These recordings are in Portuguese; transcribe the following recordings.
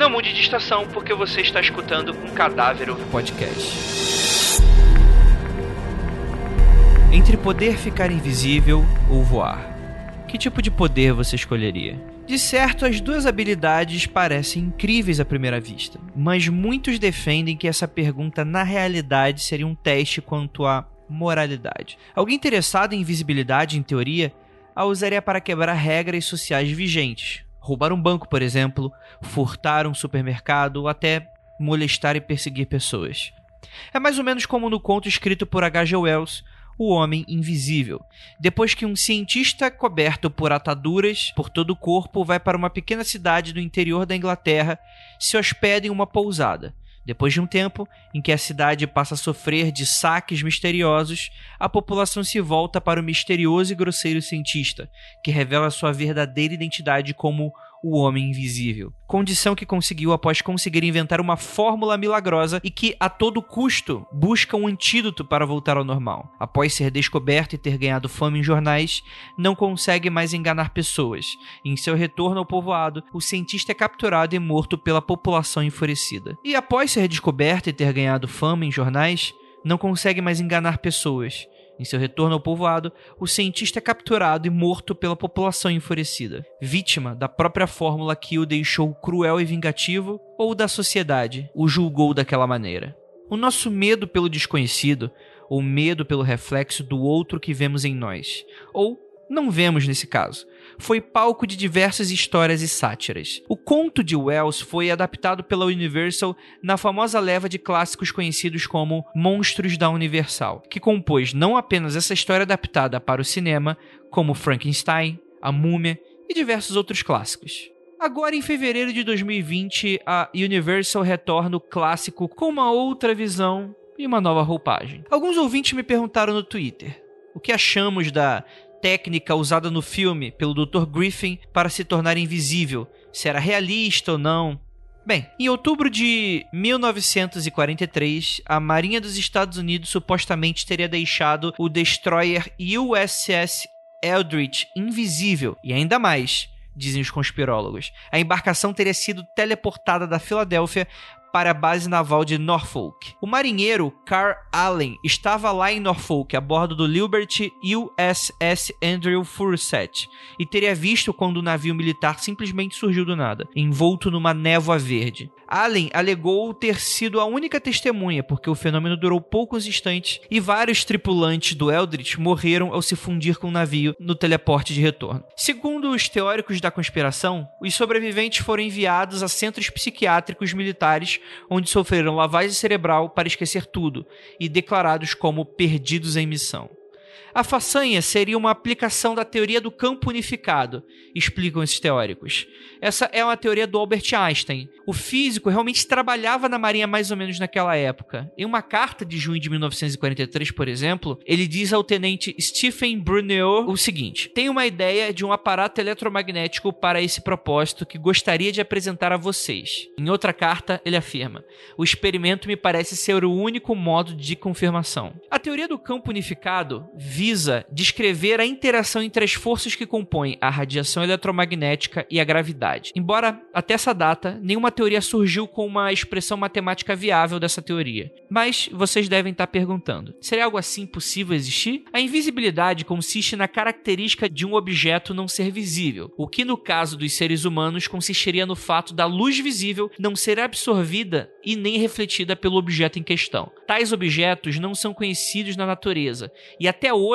Não mude de estação porque você está escutando um cadáver podcast. Entre poder ficar invisível ou voar, que tipo de poder você escolheria? De certo, as duas habilidades parecem incríveis à primeira vista, mas muitos defendem que essa pergunta na realidade seria um teste quanto à moralidade. Alguém interessado em invisibilidade, em teoria, a usaria para quebrar regras sociais vigentes. Roubar um banco, por exemplo, furtar um supermercado até molestar e perseguir pessoas. É mais ou menos como no conto escrito por H.G. Wells, o Homem Invisível. Depois que um cientista coberto por ataduras por todo o corpo vai para uma pequena cidade do interior da Inglaterra, se hospeda em uma pousada. Depois de um tempo em que a cidade passa a sofrer de saques misteriosos, a população se volta para o misterioso e grosseiro cientista, que revela sua verdadeira identidade como o Homem Invisível. Condição que conseguiu após conseguir inventar uma fórmula milagrosa e que, a todo custo, busca um antídoto para voltar ao normal. Após ser descoberto e ter ganhado fama em jornais, não consegue mais enganar pessoas. Em seu retorno ao povoado, o cientista é capturado e morto pela população enfurecida. E após ser descoberto e ter ganhado fama em jornais, não consegue mais enganar pessoas. Em seu retorno ao povoado, o cientista é capturado e morto pela população enfurecida, vítima da própria fórmula que o deixou cruel e vingativo ou da sociedade o julgou daquela maneira. O nosso medo pelo desconhecido, ou medo pelo reflexo do outro que vemos em nós, ou não vemos nesse caso, foi palco de diversas histórias e sátiras. O conto de Wells foi adaptado pela Universal na famosa leva de clássicos conhecidos como Monstros da Universal, que compôs não apenas essa história adaptada para o cinema, como Frankenstein, A Múmia e diversos outros clássicos. Agora, em fevereiro de 2020, a Universal retorna o clássico com uma outra visão e uma nova roupagem. Alguns ouvintes me perguntaram no Twitter o que achamos da técnica usada no filme pelo Dr. Griffin para se tornar invisível, se era realista ou não. Bem, em outubro de 1943, a Marinha dos Estados Unidos supostamente teria deixado o destroyer USS Eldridge invisível, e ainda mais, dizem os conspirólogos. A embarcação teria sido teleportada da Filadélfia para a base naval de Norfolk. O marinheiro Carl Allen estava lá em Norfolk a bordo do Liberty USS Andrew Furset e teria visto quando o navio militar simplesmente surgiu do nada, envolto numa névoa verde. Allen alegou ter sido a única testemunha, porque o fenômeno durou poucos instantes e vários tripulantes do Eldritch morreram ao se fundir com o navio no teleporte de retorno. Segundo os teóricos da conspiração, os sobreviventes foram enviados a centros psiquiátricos militares onde sofreram lavagem cerebral para esquecer tudo e declarados como perdidos em missão. A façanha seria uma aplicação da teoria do campo unificado, explicam esses teóricos. Essa é uma teoria do Albert Einstein. O físico realmente trabalhava na Marinha mais ou menos naquela época. Em uma carta de junho de 1943, por exemplo, ele diz ao tenente Stephen Brunel o seguinte: Tenho uma ideia de um aparato eletromagnético para esse propósito que gostaria de apresentar a vocês. Em outra carta, ele afirma: O experimento me parece ser o único modo de confirmação. A teoria do campo unificado visa descrever a interação entre as forças que compõem a radiação eletromagnética e a gravidade. Embora até essa data nenhuma teoria surgiu com uma expressão matemática viável dessa teoria. Mas vocês devem estar perguntando: seria algo assim possível existir? A invisibilidade consiste na característica de um objeto não ser visível, o que no caso dos seres humanos consistiria no fato da luz visível não ser absorvida e nem refletida pelo objeto em questão. Tais objetos não são conhecidos na natureza e até hoje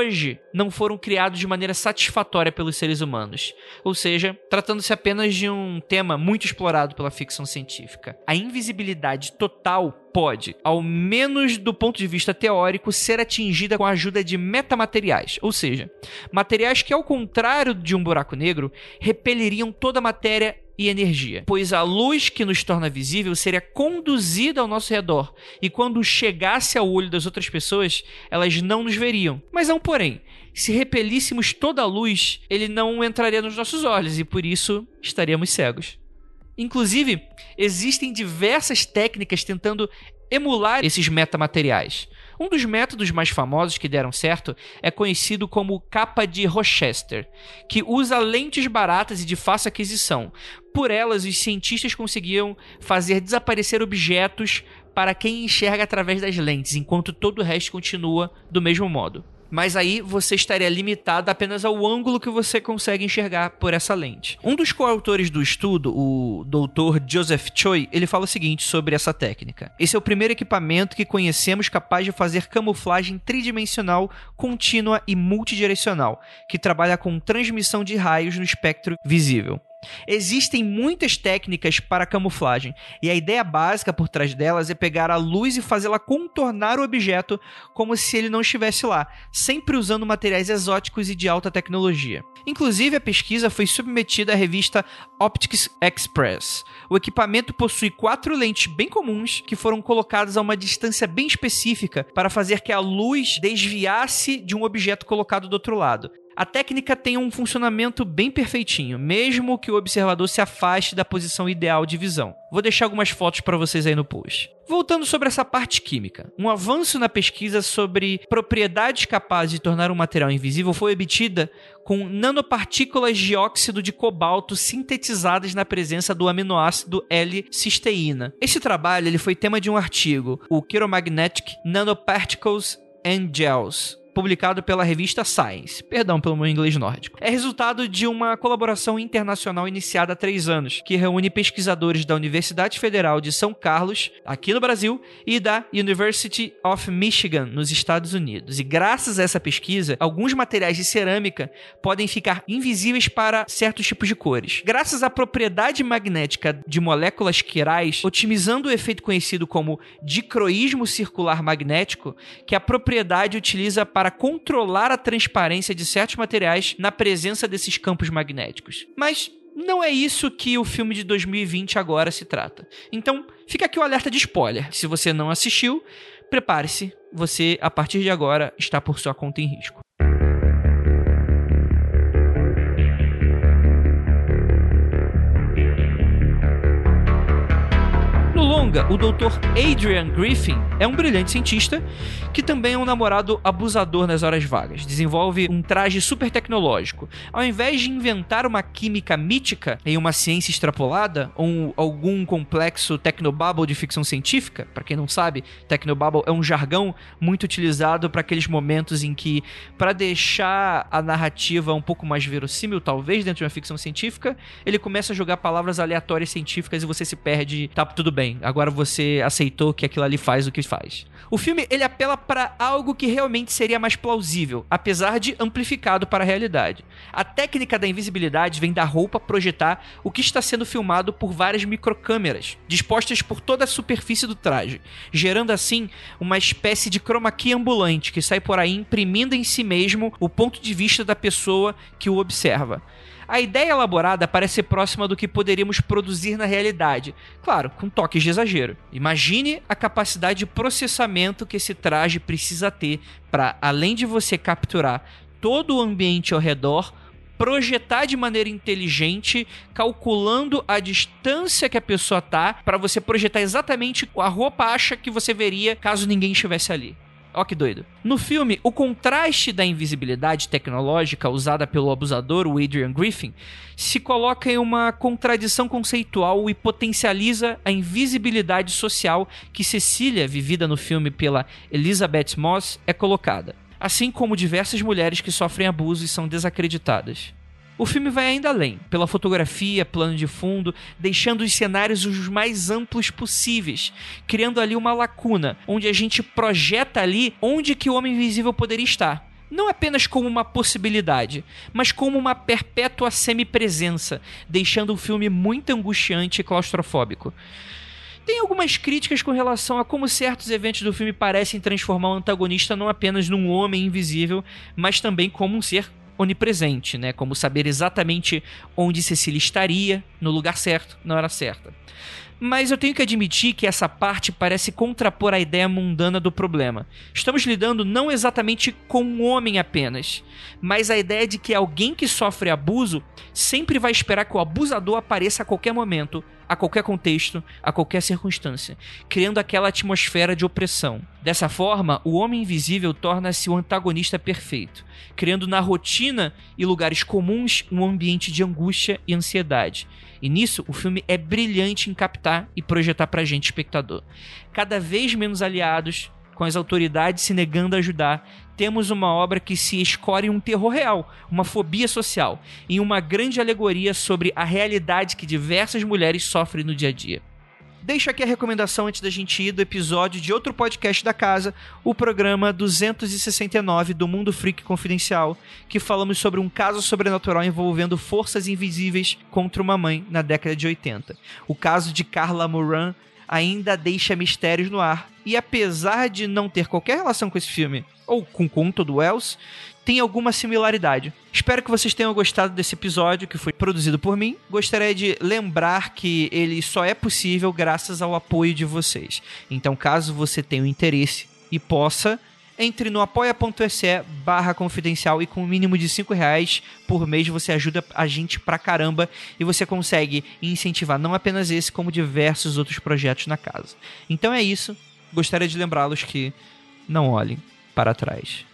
não foram criados de maneira satisfatória pelos seres humanos. Ou seja, tratando-se apenas de um tema muito explorado pela ficção científica. A invisibilidade total pode, ao menos do ponto de vista teórico, ser atingida com a ajuda de metamateriais, ou seja, materiais que, ao contrário de um buraco negro, repeliriam toda a matéria e energia, pois a luz que nos torna visível seria conduzida ao nosso redor e quando chegasse ao olho das outras pessoas, elas não nos veriam. Mas há um porém. Se repelíssemos toda a luz, ele não entraria nos nossos olhos e por isso estaríamos cegos. Inclusive, existem diversas técnicas tentando emular esses metamateriais. Um dos métodos mais famosos que deram certo é conhecido como capa de Rochester, que usa lentes baratas e de fácil aquisição. Por elas, os cientistas conseguiam fazer desaparecer objetos para quem enxerga através das lentes, enquanto todo o resto continua do mesmo modo mas aí você estaria limitado apenas ao ângulo que você consegue enxergar por essa lente. Um dos coautores do estudo, o Dr. Joseph Choi, ele fala o seguinte sobre essa técnica. Esse é o primeiro equipamento que conhecemos capaz de fazer camuflagem tridimensional contínua e multidirecional, que trabalha com transmissão de raios no espectro visível. Existem muitas técnicas para camuflagem, e a ideia básica por trás delas é pegar a luz e fazê-la contornar o objeto como se ele não estivesse lá, sempre usando materiais exóticos e de alta tecnologia. Inclusive, a pesquisa foi submetida à revista Optics Express. O equipamento possui quatro lentes bem comuns que foram colocadas a uma distância bem específica para fazer que a luz desviasse de um objeto colocado do outro lado. A técnica tem um funcionamento bem perfeitinho, mesmo que o observador se afaste da posição ideal de visão. Vou deixar algumas fotos para vocês aí no post. Voltando sobre essa parte química, um avanço na pesquisa sobre propriedades capazes de tornar um material invisível foi obtida com nanopartículas de óxido de cobalto sintetizadas na presença do aminoácido L-cisteína. Esse trabalho ele foi tema de um artigo, o Chiromagnetic Nanoparticles and Gels, publicado pela revista Science. Perdão pelo meu inglês nórdico. É resultado de uma colaboração internacional iniciada há três anos, que reúne pesquisadores da Universidade Federal de São Carlos, aqui no Brasil, e da University of Michigan, nos Estados Unidos. E graças a essa pesquisa, alguns materiais de cerâmica podem ficar invisíveis para certos tipos de cores. Graças à propriedade magnética de moléculas quirais, otimizando o efeito conhecido como dicroísmo circular magnético, que a propriedade utiliza para para controlar a transparência de certos materiais na presença desses campos magnéticos. Mas não é isso que o filme de 2020 agora se trata. Então, fica aqui o alerta de spoiler. Se você não assistiu, prepare-se, você a partir de agora está por sua conta em risco. O Dr. Adrian Griffin é um brilhante cientista que também é um namorado abusador nas horas vagas. Desenvolve um traje super tecnológico. Ao invés de inventar uma química mítica em uma ciência extrapolada, ou algum complexo technobabble de ficção científica, para quem não sabe, technobabble é um jargão muito utilizado para aqueles momentos em que, para deixar a narrativa um pouco mais verossímil, talvez dentro de uma ficção científica, ele começa a jogar palavras aleatórias científicas e você se perde, tá tudo bem agora você aceitou que aquilo ali faz o que faz. O filme ele apela para algo que realmente seria mais plausível, apesar de amplificado para a realidade. A técnica da invisibilidade vem da roupa projetar o que está sendo filmado por várias microcâmeras, dispostas por toda a superfície do traje, gerando assim uma espécie de chroma key ambulante que sai por aí imprimindo em si mesmo o ponto de vista da pessoa que o observa. A ideia elaborada parece próxima do que poderíamos produzir na realidade, claro, com toques de exagero. Imagine a capacidade de processamento que esse traje precisa ter para, além de você capturar todo o ambiente ao redor, projetar de maneira inteligente, calculando a distância que a pessoa tá, para você projetar exatamente a roupa acha que você veria caso ninguém estivesse ali. Ó que doido. No filme, o contraste da invisibilidade tecnológica usada pelo abusador, o Adrian Griffin, se coloca em uma contradição conceitual e potencializa a invisibilidade social que Cecília, vivida no filme pela Elizabeth Moss, é colocada. Assim como diversas mulheres que sofrem abuso e são desacreditadas. O filme vai ainda além, pela fotografia, plano de fundo, deixando os cenários os mais amplos possíveis, criando ali uma lacuna, onde a gente projeta ali onde que o homem invisível poderia estar. Não apenas como uma possibilidade, mas como uma perpétua semipresença, deixando o filme muito angustiante e claustrofóbico. Tem algumas críticas com relação a como certos eventos do filme parecem transformar o antagonista não apenas num homem invisível, mas também como um ser onipresente, né? Como saber exatamente onde Cecília estaria, no lugar certo, na hora certa. Mas eu tenho que admitir que essa parte parece contrapor a ideia mundana do problema. Estamos lidando não exatamente com um homem apenas, mas a ideia de que alguém que sofre abuso sempre vai esperar que o abusador apareça a qualquer momento, a qualquer contexto, a qualquer circunstância, criando aquela atmosfera de opressão. Dessa forma, o Homem Invisível torna-se o antagonista perfeito, criando na rotina e lugares comuns um ambiente de angústia e ansiedade. E nisso, o filme é brilhante em captar e projetar pra gente, espectador. Cada vez menos aliados, com as autoridades se negando a ajudar, temos uma obra que se escore em um terror real, uma fobia social, em uma grande alegoria sobre a realidade que diversas mulheres sofrem no dia a dia. Deixo aqui a recomendação antes da gente ir do episódio de outro podcast da casa, o programa 269 do Mundo Freak Confidencial, que falamos sobre um caso sobrenatural envolvendo forças invisíveis contra uma mãe na década de 80. O caso de Carla Moran ainda deixa mistérios no ar. E apesar de não ter qualquer relação com esse filme, ou com o conto do Wells, tem alguma similaridade. Espero que vocês tenham gostado desse episódio que foi produzido por mim. Gostaria de lembrar que ele só é possível graças ao apoio de vocês. Então, caso você tenha um interesse e possa, entre no apoia.se barra confidencial e com o um mínimo de 5 reais por mês você ajuda a gente pra caramba e você consegue incentivar não apenas esse, como diversos outros projetos na casa. Então é isso. Gostaria de lembrá-los que não olhem para trás.